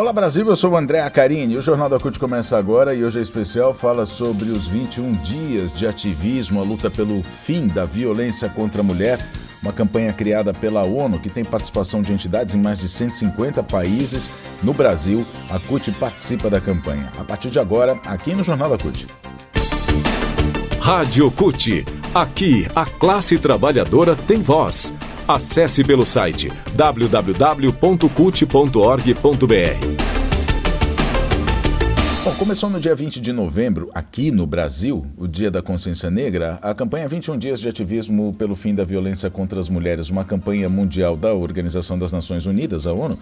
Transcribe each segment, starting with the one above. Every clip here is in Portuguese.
Olá Brasil, eu sou o André Acarini. O Jornal da CUT começa agora e hoje é especial fala sobre os 21 dias de ativismo, a luta pelo fim da violência contra a mulher, uma campanha criada pela ONU que tem participação de entidades em mais de 150 países. No Brasil, a CUT participa da campanha. A partir de agora, aqui no Jornal da CUT. Rádio CUT. Aqui, a classe trabalhadora tem voz. Acesse pelo site www.cult.org.br. Bom, começou no dia 20 de novembro, aqui no Brasil, o Dia da Consciência Negra, a campanha 21 Dias de Ativismo pelo Fim da Violência contra as Mulheres, uma campanha mundial da Organização das Nações Unidas, a ONU,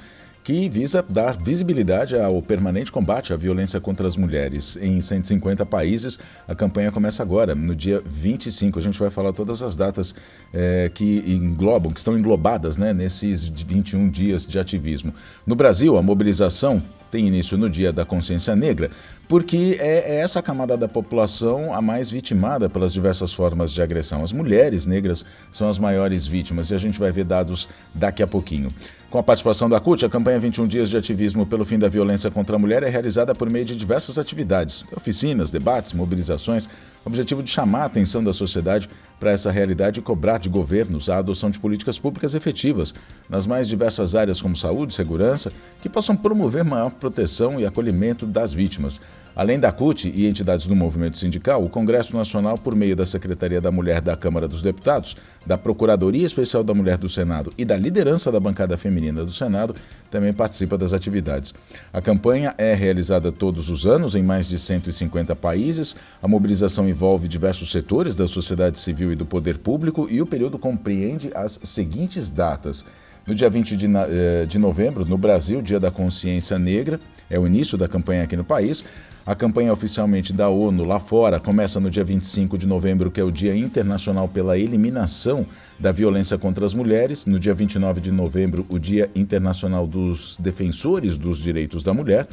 que visa dar visibilidade ao permanente combate à violência contra as mulheres. Em 150 países, a campanha começa agora, no dia 25. A gente vai falar todas as datas é, que englobam, que estão englobadas né, nesses 21 dias de ativismo. No Brasil, a mobilização tem início no Dia da Consciência Negra, porque é, é essa camada da população a mais vitimada pelas diversas formas de agressão. As mulheres negras são as maiores vítimas e a gente vai ver dados daqui a pouquinho. Com a participação da CUT, a campanha 21 Dias de Ativismo pelo Fim da Violência contra a Mulher é realizada por meio de diversas atividades, oficinas, debates, mobilizações, objetivo de chamar a atenção da sociedade para essa realidade e cobrar de governos a adoção de políticas públicas efetivas nas mais diversas áreas como saúde segurança, que possam promover maior proteção e acolhimento das vítimas. Além da CUT e entidades do movimento sindical, o Congresso Nacional, por meio da Secretaria da Mulher da Câmara dos Deputados, da Procuradoria Especial da Mulher do Senado e da liderança da bancada feminina do Senado, também participa das atividades. A campanha é realizada todos os anos em mais de 150 países. A mobilização envolve diversos setores da sociedade civil e do poder público e o período compreende as seguintes datas. No dia 20 de, eh, de novembro, no Brasil, Dia da Consciência Negra, é o início da campanha aqui no país. A campanha oficialmente da ONU lá fora começa no dia 25 de novembro, que é o Dia Internacional pela Eliminação da Violência contra as Mulheres. No dia 29 de novembro, o Dia Internacional dos Defensores dos Direitos da Mulher.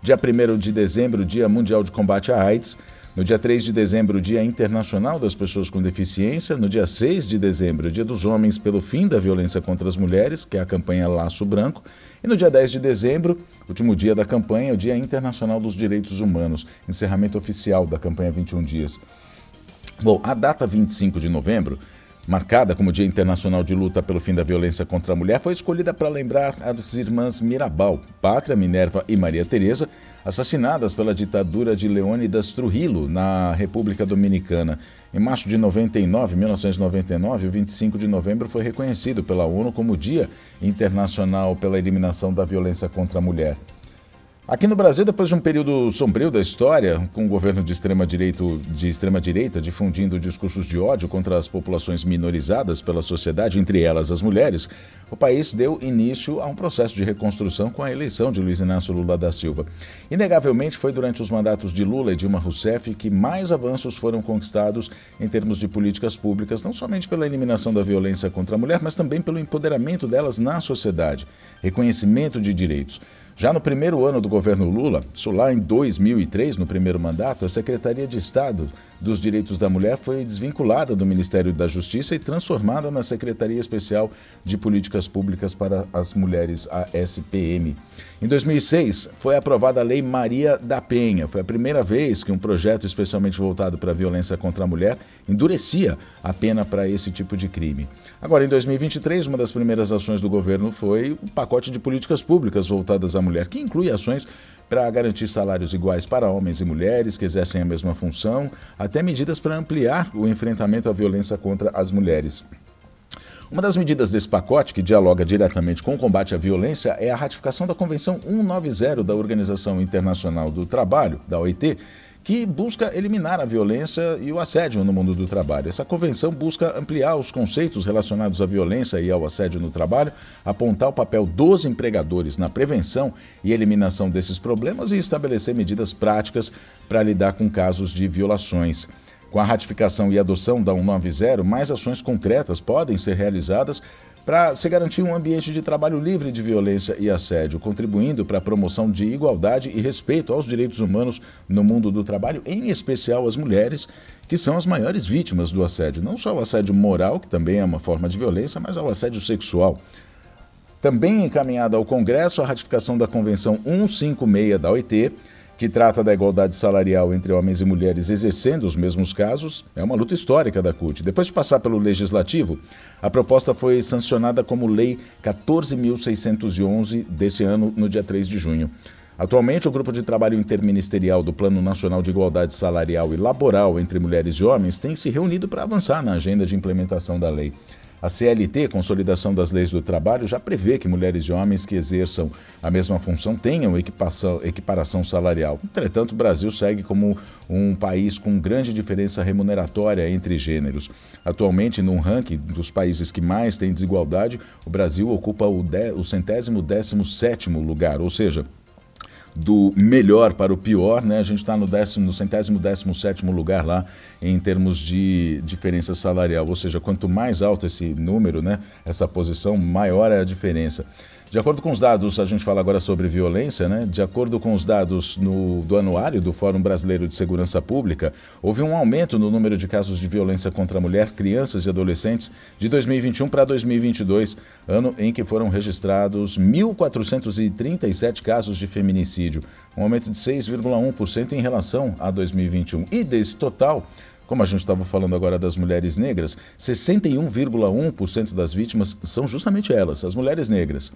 Dia 1 de dezembro, Dia Mundial de Combate à AIDS. No dia 3 de dezembro, Dia Internacional das Pessoas com Deficiência. No dia 6 de dezembro, Dia dos Homens pelo Fim da Violência contra as Mulheres, que é a campanha Laço Branco. E no dia 10 de dezembro, último dia da campanha, o Dia Internacional dos Direitos Humanos, encerramento oficial da campanha 21 Dias. Bom, a data 25 de novembro marcada como Dia Internacional de Luta pelo Fim da Violência contra a Mulher, foi escolhida para lembrar as irmãs Mirabal, Pátria, Minerva e Maria Teresa, assassinadas pela ditadura de Leônidas Trujillo na República Dominicana. Em março de 99, 1999, o 25 de novembro foi reconhecido pela ONU como Dia Internacional pela Eliminação da Violência contra a Mulher. Aqui no Brasil, depois de um período sombrio da história, com o governo de extrema, direito, de extrema direita difundindo discursos de ódio contra as populações minorizadas pela sociedade, entre elas as mulheres, o país deu início a um processo de reconstrução com a eleição de Luiz Inácio Lula da Silva. Inegavelmente, foi durante os mandatos de Lula e Dilma Rousseff que mais avanços foram conquistados em termos de políticas públicas, não somente pela eliminação da violência contra a mulher, mas também pelo empoderamento delas na sociedade, reconhecimento de direitos. Já no primeiro ano do governo Lula, isso lá em 2003, no primeiro mandato, a Secretaria de Estado dos Direitos da Mulher foi desvinculada do Ministério da Justiça e transformada na Secretaria Especial de Políticas Públicas para as Mulheres, a SPM. Em 2006, foi aprovada a Lei Maria da Penha. Foi a primeira vez que um projeto especialmente voltado para a violência contra a mulher endurecia a pena para esse tipo de crime. Agora, em 2023, uma das primeiras ações do governo foi o pacote de políticas públicas voltadas à mulher, que inclui ações para garantir salários iguais para homens e mulheres que exercem a mesma função, até medidas para ampliar o enfrentamento à violência contra as mulheres. Uma das medidas desse pacote, que dialoga diretamente com o combate à violência, é a ratificação da Convenção 190 da Organização Internacional do Trabalho, da OIT, que busca eliminar a violência e o assédio no mundo do trabalho. Essa convenção busca ampliar os conceitos relacionados à violência e ao assédio no trabalho, apontar o papel dos empregadores na prevenção e eliminação desses problemas e estabelecer medidas práticas para lidar com casos de violações. Com a ratificação e adoção da 190, mais ações concretas podem ser realizadas para se garantir um ambiente de trabalho livre de violência e assédio, contribuindo para a promoção de igualdade e respeito aos direitos humanos no mundo do trabalho, em especial as mulheres, que são as maiores vítimas do assédio. Não só o assédio moral, que também é uma forma de violência, mas ao assédio sexual. Também encaminhada ao Congresso a ratificação da Convenção 156 da OIT, que trata da igualdade salarial entre homens e mulheres exercendo os mesmos casos, é uma luta histórica da CUT. Depois de passar pelo Legislativo, a proposta foi sancionada como Lei 14.611 desse ano, no dia 3 de junho. Atualmente, o Grupo de Trabalho Interministerial do Plano Nacional de Igualdade Salarial e Laboral entre Mulheres e Homens tem se reunido para avançar na agenda de implementação da lei. A CLT, Consolidação das Leis do Trabalho, já prevê que mulheres e homens que exerçam a mesma função tenham equiparação salarial. Entretanto, o Brasil segue como um país com grande diferença remuneratória entre gêneros. Atualmente, num ranking dos países que mais têm desigualdade, o Brasil ocupa o, de, o centésimo décimo sétimo lugar, ou seja, do melhor para o pior, né? A gente está no, décimo, no centésimo décimo sétimo lugar lá em termos de diferença salarial, ou seja, quanto mais alto esse número, né, essa posição, maior é a diferença. De acordo com os dados, a gente fala agora sobre violência, né? De acordo com os dados no, do anuário do Fórum Brasileiro de Segurança Pública, houve um aumento no número de casos de violência contra a mulher, crianças e adolescentes de 2021 para 2022, ano em que foram registrados 1.437 casos de feminicídio, um aumento de 6,1% em relação a 2021. E desse total, como a gente estava falando agora das mulheres negras, 61,1% das vítimas são justamente elas, as mulheres negras.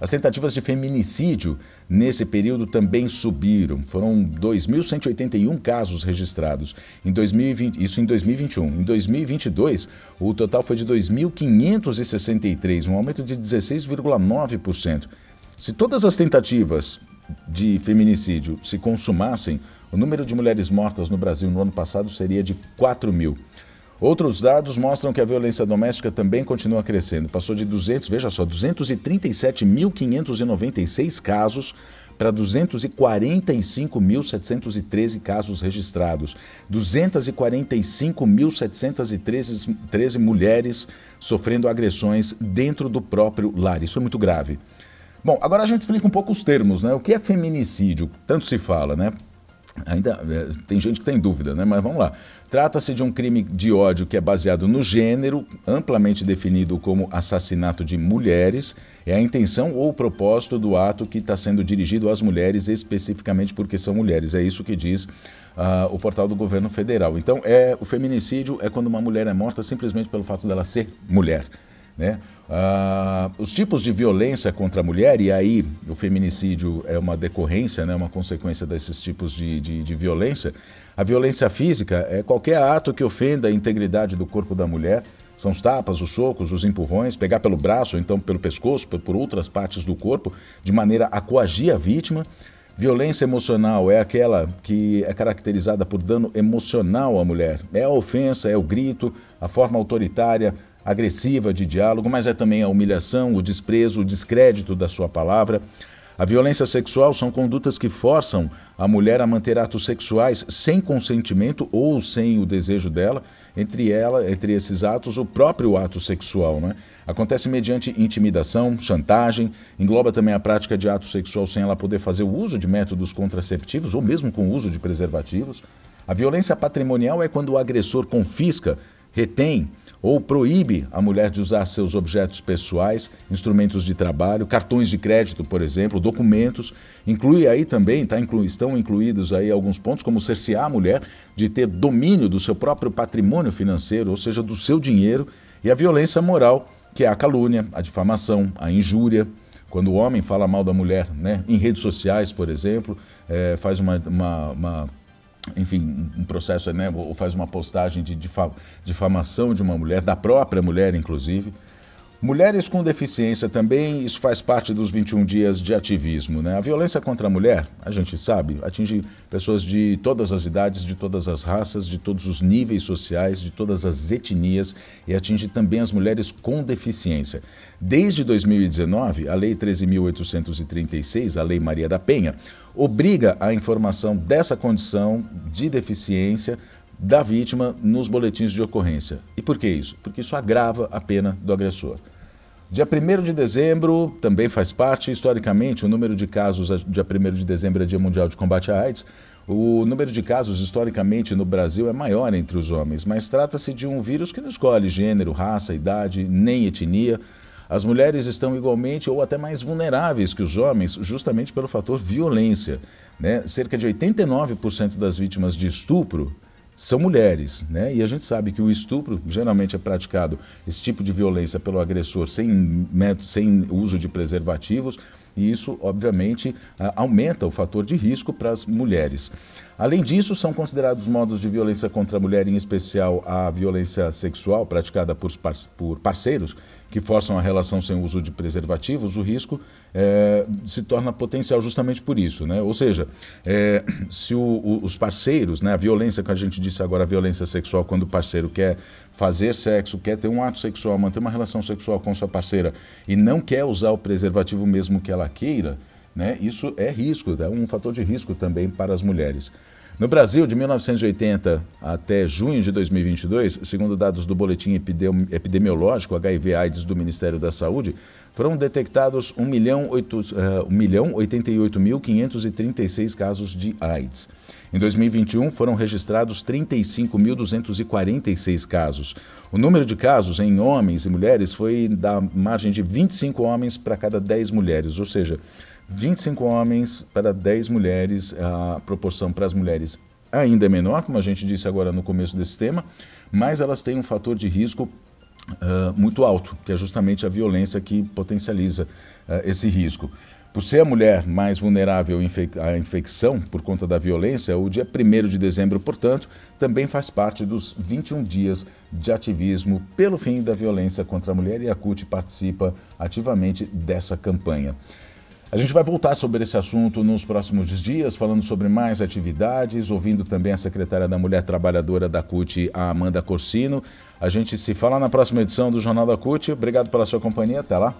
As tentativas de feminicídio nesse período também subiram. Foram 2.181 casos registrados. Em 2020, isso em 2021. Em 2022, o total foi de 2.563, um aumento de 16,9%. Se todas as tentativas de feminicídio se consumassem, o número de mulheres mortas no Brasil no ano passado seria de 4 mil. Outros dados mostram que a violência doméstica também continua crescendo. Passou de 200, veja só, 237.596 casos para 245.713 casos registrados. 245.713 mulheres sofrendo agressões dentro do próprio lar. Isso é muito grave. Bom, agora a gente explica um pouco os termos, né? O que é feminicídio? Tanto se fala, né? Ainda é, tem gente que tem dúvida, né? Mas vamos lá. Trata-se de um crime de ódio que é baseado no gênero, amplamente definido como assassinato de mulheres. É a intenção ou o propósito do ato que está sendo dirigido às mulheres, especificamente porque são mulheres. É isso que diz uh, o portal do governo federal. Então, é o feminicídio é quando uma mulher é morta simplesmente pelo fato dela ser mulher. Né? Ah, os tipos de violência contra a mulher, e aí o feminicídio é uma decorrência, né, uma consequência desses tipos de, de, de violência. A violência física é qualquer ato que ofenda a integridade do corpo da mulher. São os tapas, os socos, os empurrões, pegar pelo braço, ou então pelo pescoço, por, outras partes do corpo, de maneira a coagir a vítima. Violência emocional é aquela que é caracterizada por dano emocional à mulher. É a ofensa, é o grito, a forma autoritária, agressiva de diálogo, mas é também a humilhação, o desprezo, o descrédito da sua palavra. A violência sexual são condutas que forçam a mulher a manter atos sexuais sem consentimento ou sem o desejo dela. Entre ela, entre esses atos, o próprio ato sexual, né? Acontece mediante intimidação, chantagem, engloba também a prática de ato sexual sem ela poder fazer o uso de métodos contraceptivos ou mesmo com o uso de preservativos. A violência patrimonial é quando o agressor confisca, retém ou proíbe a mulher de usar seus objetos pessoais, instrumentos de trabalho, cartões de crédito, por exemplo, documentos. Inclui aí também, tá, inclu, estão incluídos aí alguns pontos, como cercear a mulher de ter domínio do seu próprio patrimônio financeiro, ou seja, do seu dinheiro, e a violência moral, que é a calúnia, a difamação, a injúria. Quando o homem fala mal da mulher né, em redes sociais, por exemplo, é, faz uma, uma, uma enfim, um processo, né, ou faz uma postagem de difamação de uma mulher, da própria mulher, inclusive. Mulheres com deficiência também, isso faz parte dos 21 dias de ativismo. Né? A violência contra a mulher, a gente sabe, atinge pessoas de todas as idades, de todas as raças, de todos os níveis sociais, de todas as etnias e atinge também as mulheres com deficiência. Desde 2019, a Lei 13.836, a Lei Maria da Penha, obriga a informação dessa condição de deficiência da vítima nos boletins de ocorrência. E por que isso? Porque isso agrava a pena do agressor. Dia 1 de dezembro também faz parte, historicamente, o número de casos, dia 1 de dezembro é Dia Mundial de Combate à AIDS, o número de casos, historicamente, no Brasil é maior entre os homens, mas trata-se de um vírus que não escolhe gênero, raça, idade, nem etnia. As mulheres estão igualmente ou até mais vulneráveis que os homens, justamente pelo fator violência. Né? Cerca de 89% das vítimas de estupro são mulheres, né? E a gente sabe que o estupro geralmente é praticado esse tipo de violência pelo agressor sem, sem uso de preservativos e isso, obviamente, aumenta o fator de risco para as mulheres. Além disso, são considerados modos de violência contra a mulher, em especial a violência sexual praticada por, por parceiros que forçam a relação sem uso de preservativos, o risco é, se torna potencial justamente por isso. Né? Ou seja, é, se o, o, os parceiros, né, a violência que a gente disse agora, a violência sexual, quando o parceiro quer fazer sexo, quer ter um ato sexual, manter uma relação sexual com sua parceira e não quer usar o preservativo mesmo que ela né, isso é risco, é um fator de risco também para as mulheres. No Brasil, de 1980 até junho de 2022, segundo dados do Boletim Epidemiológico HIV-AIDS do Ministério da Saúde, foram detectados 1 milhão, 8, uh, 1 milhão 88.536 casos de AIDS. Em 2021, foram registrados 35.246 casos. O número de casos em homens e mulheres foi da margem de 25 homens para cada 10 mulheres, ou seja, 25 homens para 10 mulheres, a proporção para as mulheres ainda é menor, como a gente disse agora no começo desse tema, mas elas têm um fator de risco uh, muito alto, que é justamente a violência que potencializa uh, esse risco. Por ser a mulher mais vulnerável à infecção por conta da violência, o dia 1 de dezembro, portanto, também faz parte dos 21 dias de ativismo pelo fim da violência contra a mulher e a CUT participa ativamente dessa campanha. A gente vai voltar sobre esse assunto nos próximos dias, falando sobre mais atividades, ouvindo também a secretária da Mulher Trabalhadora da CUT, a Amanda Corsino. A gente se fala na próxima edição do Jornal da CUT. Obrigado pela sua companhia. Até lá.